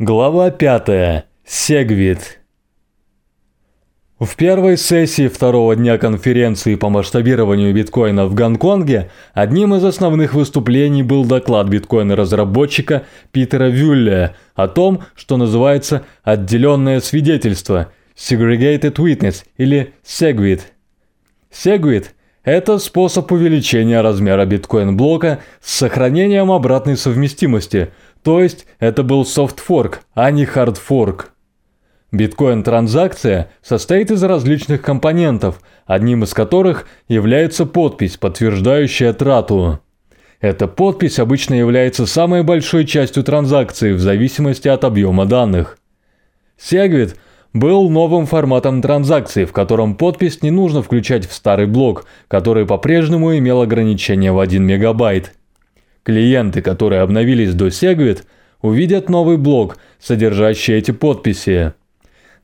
Глава 5. Сегвит. В первой сессии второго дня конференции по масштабированию биткоина в Гонконге одним из основных выступлений был доклад биткоина-разработчика Питера Вюлля о том, что называется «отделенное свидетельство» Segregated Witness или SegWit. SegWit – это способ увеличения размера биткоин-блока с сохранением обратной совместимости – то есть это был софтфорк, а не хардфорк. Биткоин-транзакция состоит из различных компонентов, одним из которых является подпись, подтверждающая трату. Эта подпись обычно является самой большой частью транзакции в зависимости от объема данных. Segwit был новым форматом транзакции, в котором подпись не нужно включать в старый блок, который по-прежнему имел ограничение в 1 мегабайт. Клиенты, которые обновились до Segwit, увидят новый блок, содержащий эти подписи.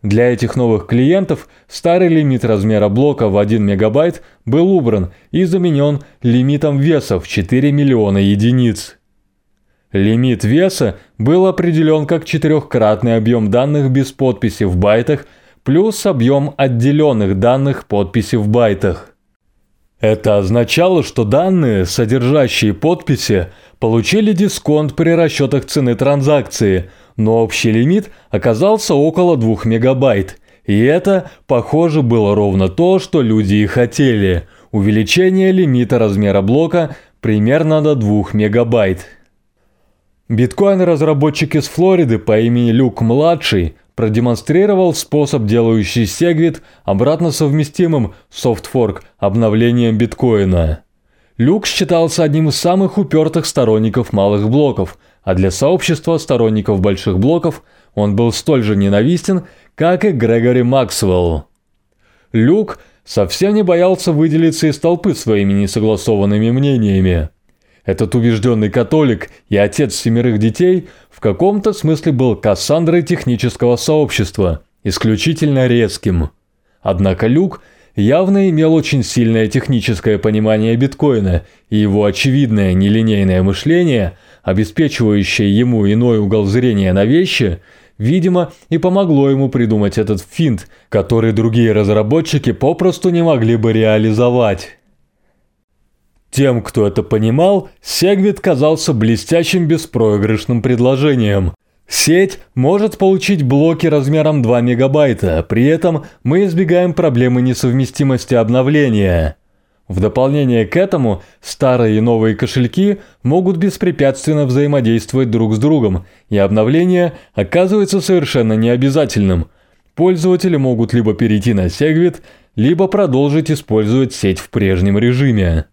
Для этих новых клиентов старый лимит размера блока в 1 мегабайт был убран и заменен лимитом веса в 4 миллиона единиц. Лимит веса был определен как четырехкратный объем данных без подписи в байтах плюс объем отделенных данных подписи в байтах. Это означало, что данные, содержащие подписи, получили дисконт при расчетах цены транзакции, но общий лимит оказался около 2 мегабайт. И это, похоже, было ровно то, что люди и хотели – увеличение лимита размера блока примерно до 2 мегабайт. Биткоин-разработчик из Флориды по имени Люк-младший продемонстрировал способ, делающий Segwit обратно совместимым софтфорк обновлением биткоина. Люк считался одним из самых упертых сторонников малых блоков, а для сообщества сторонников больших блоков он был столь же ненавистен, как и Грегори Максвелл. Люк совсем не боялся выделиться из толпы своими несогласованными мнениями. Этот убежденный католик и отец семерых детей в каком-то смысле был Кассандрой технического сообщества, исключительно резким. Однако Люк явно имел очень сильное техническое понимание биткоина, и его очевидное нелинейное мышление, обеспечивающее ему иной угол зрения на вещи, видимо, и помогло ему придумать этот финт, который другие разработчики попросту не могли бы реализовать. Тем, кто это понимал, Сегвит казался блестящим беспроигрышным предложением. Сеть может получить блоки размером 2 мегабайта, при этом мы избегаем проблемы несовместимости обновления. В дополнение к этому, старые и новые кошельки могут беспрепятственно взаимодействовать друг с другом, и обновление оказывается совершенно необязательным. Пользователи могут либо перейти на Segwit, либо продолжить использовать сеть в прежнем режиме.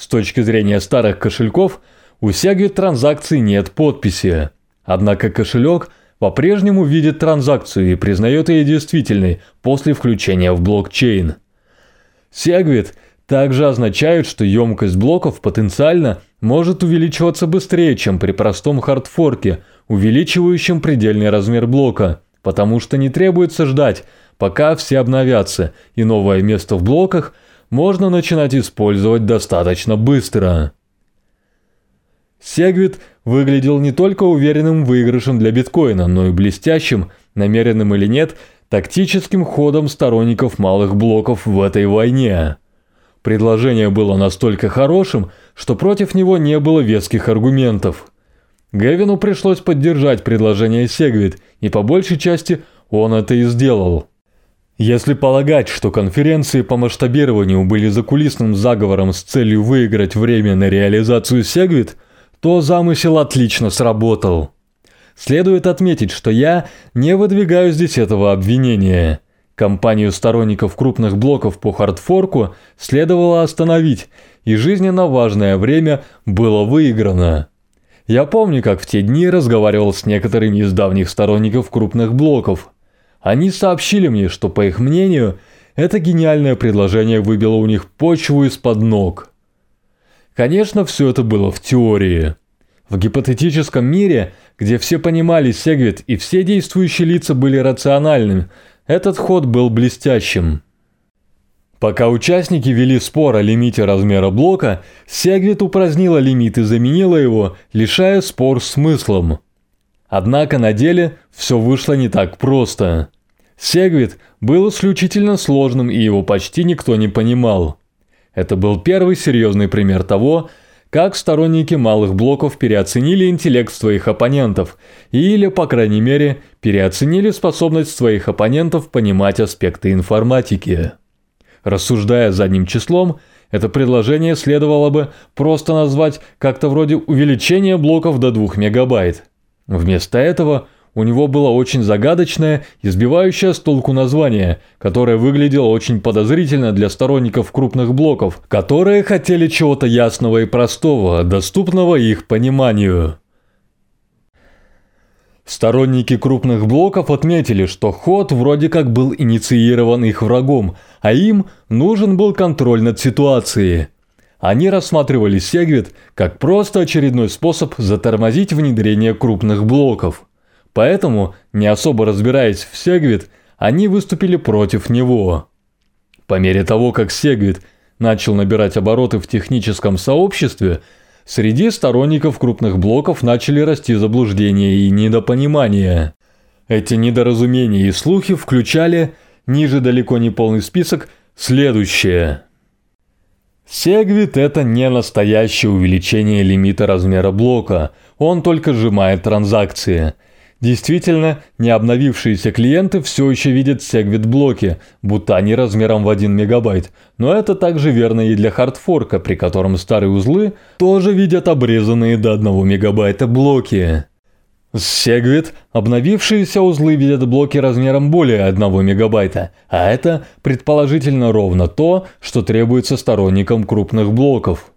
С точки зрения старых кошельков, у Segwit транзакций нет подписи. Однако кошелек по-прежнему видит транзакцию и признает ее действительной после включения в блокчейн. Segwit также означает, что емкость блоков потенциально может увеличиваться быстрее, чем при простом хардфорке, увеличивающем предельный размер блока, потому что не требуется ждать, пока все обновятся, и новое место в блоках – можно начинать использовать достаточно быстро. Сегвит выглядел не только уверенным выигрышем для биткоина, но и блестящим, намеренным или нет, тактическим ходом сторонников малых блоков в этой войне. Предложение было настолько хорошим, что против него не было веских аргументов. Гевину пришлось поддержать предложение Сегвит, и по большей части он это и сделал. Если полагать, что конференции по масштабированию были закулисным заговором с целью выиграть время на реализацию Segwit, то замысел отлично сработал. Следует отметить, что я не выдвигаю здесь этого обвинения. Компанию сторонников крупных блоков по хардфорку следовало остановить, и жизненно важное время было выиграно. Я помню, как в те дни разговаривал с некоторыми из давних сторонников крупных блоков – они сообщили мне, что, по их мнению, это гениальное предложение выбило у них почву из-под ног. Конечно, все это было в теории. В гипотетическом мире, где все понимали Сегвит и все действующие лица были рациональными, этот ход был блестящим. Пока участники вели спор о лимите размера блока, Сегвит упразднила лимит и заменила его, лишая спор смыслом. Однако на деле все вышло не так просто. Сегвит был исключительно сложным и его почти никто не понимал. Это был первый серьезный пример того, как сторонники малых блоков переоценили интеллект своих оппонентов или, по крайней мере, переоценили способность своих оппонентов понимать аспекты информатики. Рассуждая задним числом, это предложение следовало бы просто назвать как-то вроде увеличения блоков до 2 мегабайт. Вместо этого у него было очень загадочное и сбивающее с толку название, которое выглядело очень подозрительно для сторонников крупных блоков, которые хотели чего-то ясного и простого, доступного их пониманию. Сторонники крупных блоков отметили, что ход вроде как был инициирован их врагом, а им нужен был контроль над ситуацией. Они рассматривали Сегвит как просто очередной способ затормозить внедрение крупных блоков. Поэтому, не особо разбираясь в Сегвит, они выступили против него. По мере того, как Сегвит начал набирать обороты в техническом сообществе, среди сторонников крупных блоков начали расти заблуждения и недопонимания. Эти недоразумения и слухи включали, ниже далеко не полный список, следующее – Сегвит – это не настоящее увеличение лимита размера блока, он только сжимает транзакции. Действительно, не обновившиеся клиенты все еще видят Segwit блоки, будто они размером в 1 мегабайт, но это также верно и для хардфорка, при котором старые узлы тоже видят обрезанные до 1 мегабайта блоки. С Segwit обновившиеся узлы видят блоки размером более 1 мегабайта, а это предположительно ровно то, что требуется сторонникам крупных блоков.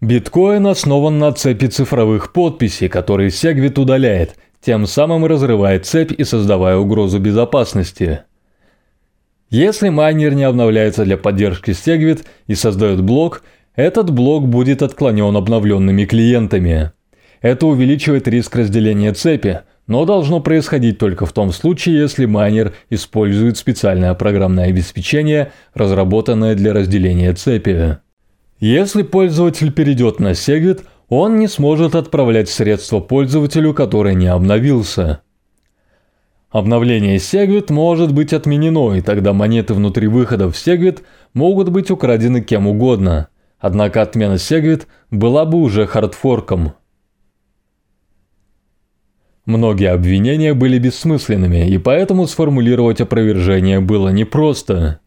Биткоин основан на цепи цифровых подписей, которые Segwit удаляет, тем самым разрывая цепь и создавая угрозу безопасности. Если майнер не обновляется для поддержки Segwit и создает блок, этот блок будет отклонен обновленными клиентами. Это увеличивает риск разделения цепи, но должно происходить только в том случае, если майнер использует специальное программное обеспечение, разработанное для разделения цепи. Если пользователь перейдет на Segwit, он не сможет отправлять средства пользователю, который не обновился. Обновление Segwit может быть отменено, и тогда монеты внутри выходов Segwit могут быть украдены кем угодно. Однако отмена Segwit была бы уже хардфорком. Многие обвинения были бессмысленными, и поэтому сформулировать опровержение было непросто.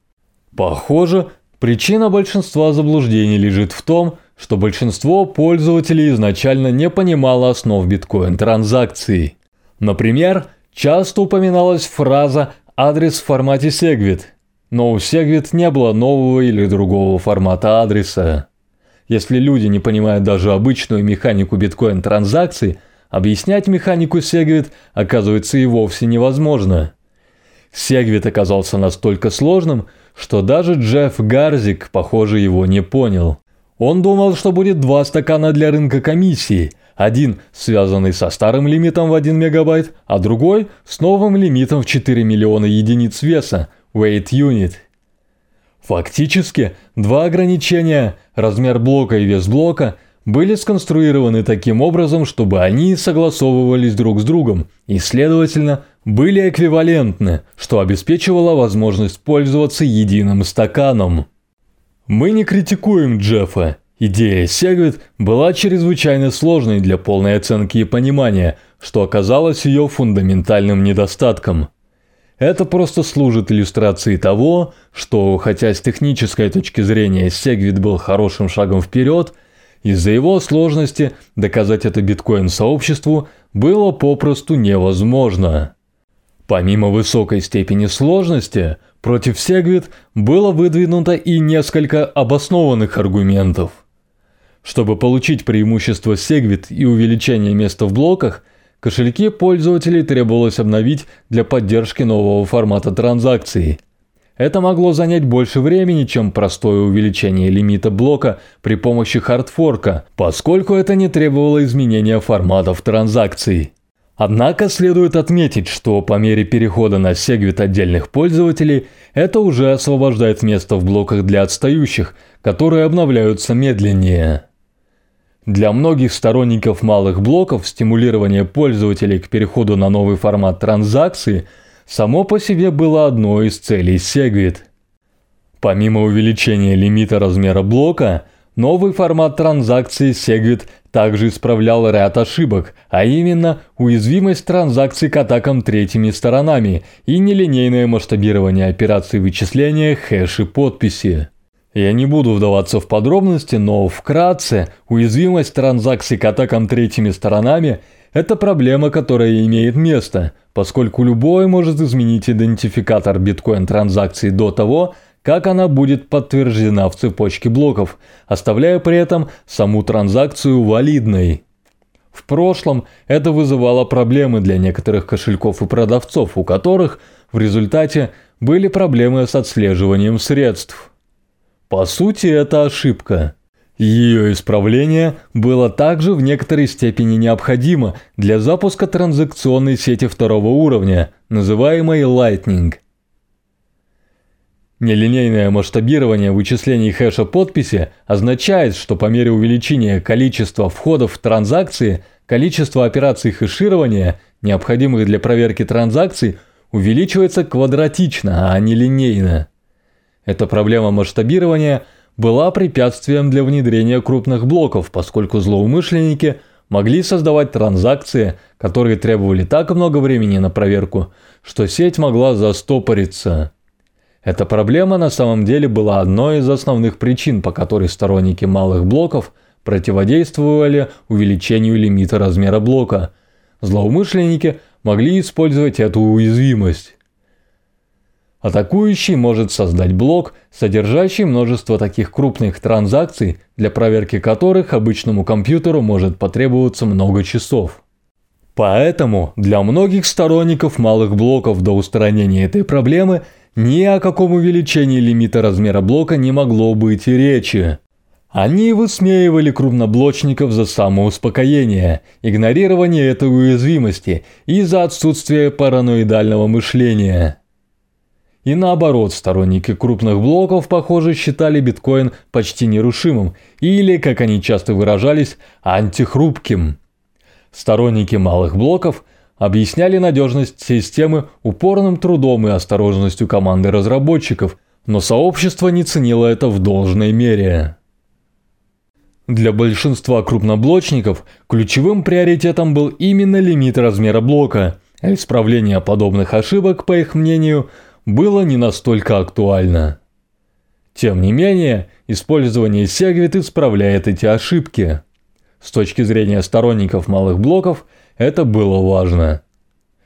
Похоже, причина большинства заблуждений лежит в том, что большинство пользователей изначально не понимало основ биткоин-транзакций. Например, часто упоминалась фраза «адрес в формате Segwit», но у Segwit не было нового или другого формата адреса. Если люди не понимают даже обычную механику биткоин-транзакций – Объяснять механику Сегвит оказывается и вовсе невозможно. Сегвит оказался настолько сложным, что даже Джефф Гарзик, похоже, его не понял. Он думал, что будет два стакана для рынка комиссии, один связанный со старым лимитом в 1 мегабайт, а другой с новым лимитом в 4 миллиона единиц веса, weight unit. Фактически, два ограничения, размер блока и вес блока – были сконструированы таким образом, чтобы они согласовывались друг с другом и, следовательно, были эквивалентны, что обеспечивало возможность пользоваться единым стаканом. Мы не критикуем Джеффа. Идея Сегвит была чрезвычайно сложной для полной оценки и понимания, что оказалось ее фундаментальным недостатком. Это просто служит иллюстрацией того, что, хотя с технической точки зрения Сегвит был хорошим шагом вперед – из-за его сложности доказать это биткоин-сообществу было попросту невозможно. Помимо высокой степени сложности, против Segwit было выдвинуто и несколько обоснованных аргументов. Чтобы получить преимущество Segwit и увеличение места в блоках, кошельки пользователей требовалось обновить для поддержки нового формата транзакций – это могло занять больше времени, чем простое увеличение лимита блока при помощи хардфорка, поскольку это не требовало изменения форматов транзакций. Однако следует отметить, что по мере перехода на сегвит отдельных пользователей, это уже освобождает место в блоках для отстающих, которые обновляются медленнее. Для многих сторонников малых блоков стимулирование пользователей к переходу на новый формат транзакции само по себе было одной из целей Segwit. Помимо увеличения лимита размера блока, новый формат транзакции Segwit также исправлял ряд ошибок, а именно уязвимость транзакций к атакам третьими сторонами и нелинейное масштабирование операций вычисления хэши подписи. Я не буду вдаваться в подробности, но вкратце, уязвимость транзакций к атакам третьими сторонами – это проблема, которая имеет место, поскольку любой может изменить идентификатор биткоин-транзакции до того, как она будет подтверждена в цепочке блоков, оставляя при этом саму транзакцию валидной. В прошлом это вызывало проблемы для некоторых кошельков и продавцов, у которых в результате были проблемы с отслеживанием средств. По сути, это ошибка. Ее исправление было также в некоторой степени необходимо для запуска транзакционной сети второго уровня, называемой Lightning. Нелинейное масштабирование вычислений хэша подписи означает, что по мере увеличения количества входов в транзакции, количество операций хэширования, необходимых для проверки транзакций, увеличивается квадратично, а не линейно. Эта проблема масштабирования была препятствием для внедрения крупных блоков, поскольку злоумышленники могли создавать транзакции, которые требовали так много времени на проверку, что сеть могла застопориться. Эта проблема на самом деле была одной из основных причин, по которой сторонники малых блоков противодействовали увеличению лимита размера блока. Злоумышленники могли использовать эту уязвимость. Атакующий может создать блок, содержащий множество таких крупных транзакций, для проверки которых обычному компьютеру может потребоваться много часов. Поэтому для многих сторонников малых блоков до устранения этой проблемы ни о каком увеличении лимита размера блока не могло быть и речи. Они высмеивали крупноблочников за самоуспокоение, игнорирование этой уязвимости и за отсутствие параноидального мышления. И наоборот, сторонники крупных блоков, похоже, считали биткоин почти нерушимым или, как они часто выражались, антихрупким. Сторонники малых блоков объясняли надежность системы упорным трудом и осторожностью команды разработчиков, но сообщество не ценило это в должной мере. Для большинства крупноблочников ключевым приоритетом был именно лимит размера блока, а исправление подобных ошибок, по их мнению, было не настолько актуально. Тем не менее, использование Segwit исправляет эти ошибки. С точки зрения сторонников малых блоков, это было важно.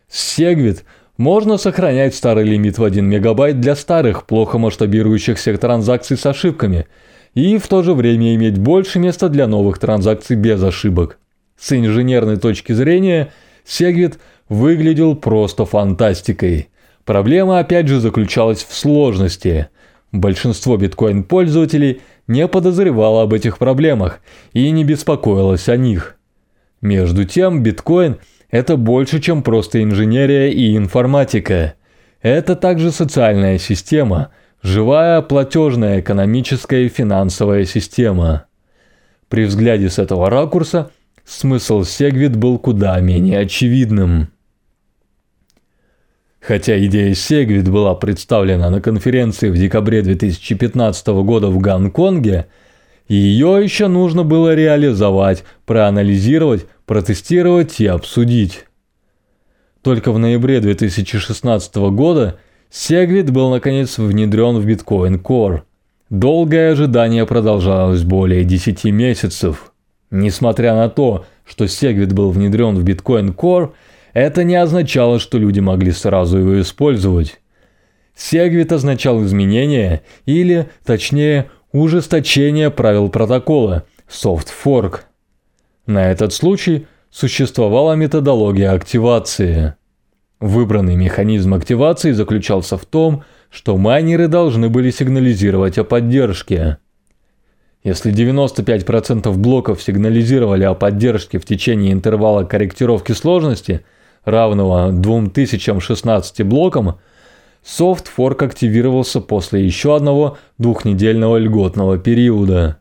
С Segwit можно сохранять старый лимит в 1 мегабайт для старых, плохо масштабирующихся транзакций с ошибками, и в то же время иметь больше места для новых транзакций без ошибок. С инженерной точки зрения, Segwit выглядел просто фантастикой – Проблема опять же заключалась в сложности. Большинство биткоин-пользователей не подозревало об этих проблемах и не беспокоилось о них. Между тем, биткоин – это больше, чем просто инженерия и информатика. Это также социальная система, живая платежная экономическая и финансовая система. При взгляде с этого ракурса смысл Segwit был куда менее очевидным. Хотя идея Segwit была представлена на конференции в декабре 2015 года в Гонконге, ее еще нужно было реализовать, проанализировать, протестировать и обсудить. Только в ноябре 2016 года Segwit был наконец внедрен в Bitcoin Core. Долгое ожидание продолжалось более 10 месяцев. Несмотря на то, что Segwit был внедрен в Bitcoin Core – это не означало, что люди могли сразу его использовать. Сегвит означал изменение или, точнее, ужесточение правил протокола, soft fork. На этот случай существовала методология активации. Выбранный механизм активации заключался в том, что майнеры должны были сигнализировать о поддержке. Если 95% блоков сигнализировали о поддержке в течение интервала корректировки сложности – равного 2016 блокам, софт-форк активировался после еще одного двухнедельного льготного периода.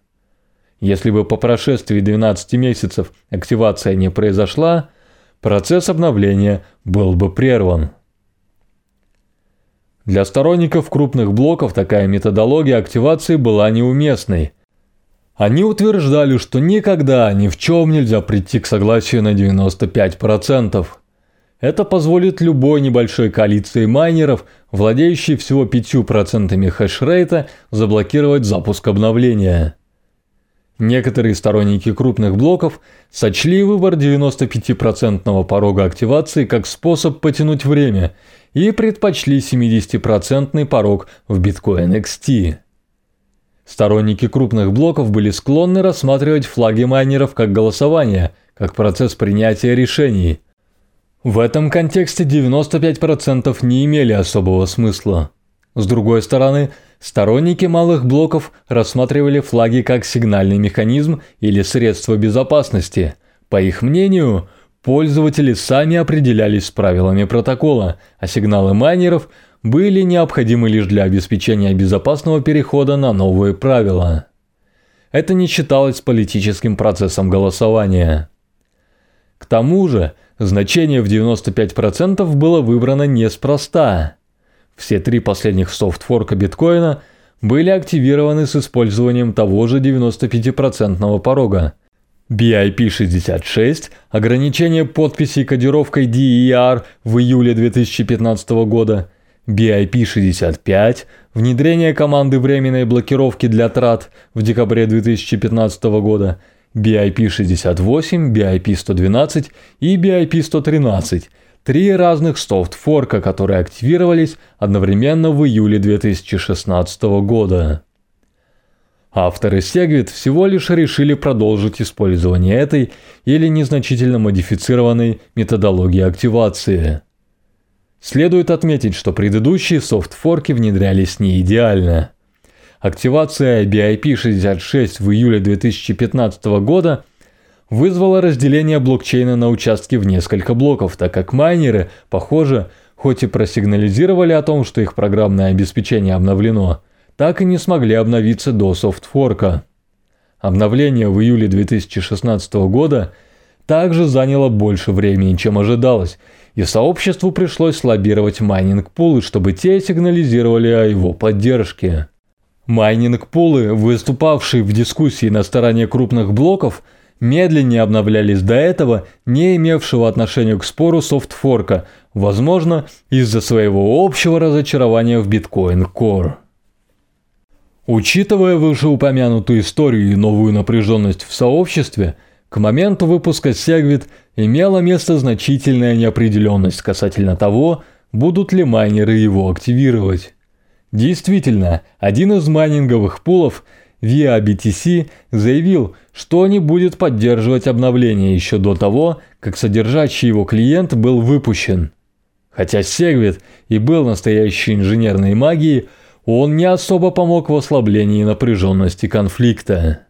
Если бы по прошествии 12 месяцев активация не произошла, процесс обновления был бы прерван. Для сторонников крупных блоков такая методология активации была неуместной. Они утверждали, что никогда ни в чем нельзя прийти к согласию на 95%. Это позволит любой небольшой коалиции майнеров, владеющей всего 5% хешрейта, заблокировать запуск обновления. Некоторые сторонники крупных блоков сочли выбор 95% порога активации как способ потянуть время и предпочли 70% порог в Bitcoin XT. Сторонники крупных блоков были склонны рассматривать флаги майнеров как голосование, как процесс принятия решений. В этом контексте 95% не имели особого смысла. С другой стороны, Сторонники малых блоков рассматривали флаги как сигнальный механизм или средство безопасности. По их мнению, пользователи сами определялись с правилами протокола, а сигналы майнеров были необходимы лишь для обеспечения безопасного перехода на новые правила. Это не считалось политическим процессом голосования. К тому же, значение в 95% было выбрано неспроста – все три последних софтфорка биткоина были активированы с использованием того же 95% порога. BIP66, ограничение подписей кодировкой DER в июле 2015 года, BIP65, внедрение команды временной блокировки для трат в декабре 2015 года, BIP68, BIP112 и BIP113 – Три разных софтфорка, которые активировались одновременно в июле 2016 года. Авторы Segwit всего лишь решили продолжить использование этой или незначительно модифицированной методологии активации. Следует отметить, что предыдущие софтфорки внедрялись не идеально. Активация BIP66 в июле 2015 года – вызвало разделение блокчейна на участки в несколько блоков, так как майнеры, похоже, хоть и просигнализировали о том, что их программное обеспечение обновлено, так и не смогли обновиться до софтфорка. Обновление в июле 2016 года также заняло больше времени, чем ожидалось, и сообществу пришлось лоббировать майнинг-пулы, чтобы те сигнализировали о его поддержке. Майнинг-пулы, выступавшие в дискуссии на стороне крупных блоков – медленнее обновлялись до этого, не имевшего отношения к спору софтфорка, возможно, из-за своего общего разочарования в Bitcoin Core. Учитывая вышеупомянутую историю и новую напряженность в сообществе, к моменту выпуска Segwit имела место значительная неопределенность касательно того, будут ли майнеры его активировать. Действительно, один из майнинговых пулов – Via BTC заявил, что не будет поддерживать обновление еще до того, как содержащий его клиент был выпущен. Хотя Сегвит и был настоящей инженерной магией, он не особо помог в ослаблении напряженности конфликта.